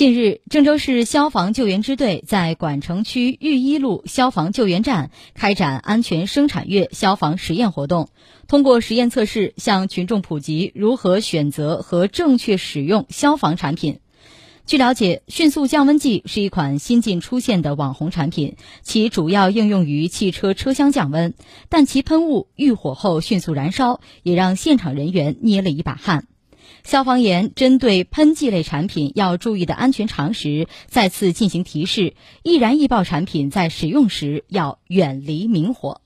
近日，郑州市消防救援支队在管城区玉一路消防救援站开展安全生产月消防实验活动，通过实验测试，向群众普及如何选择和正确使用消防产品。据了解，迅速降温计是一款新近出现的网红产品，其主要应用于汽车车厢降温，但其喷雾遇火后迅速燃烧，也让现场人员捏了一把汗。消防员针对喷剂类产品要注意的安全常识再次进行提示：易燃易爆产品在使用时要远离明火。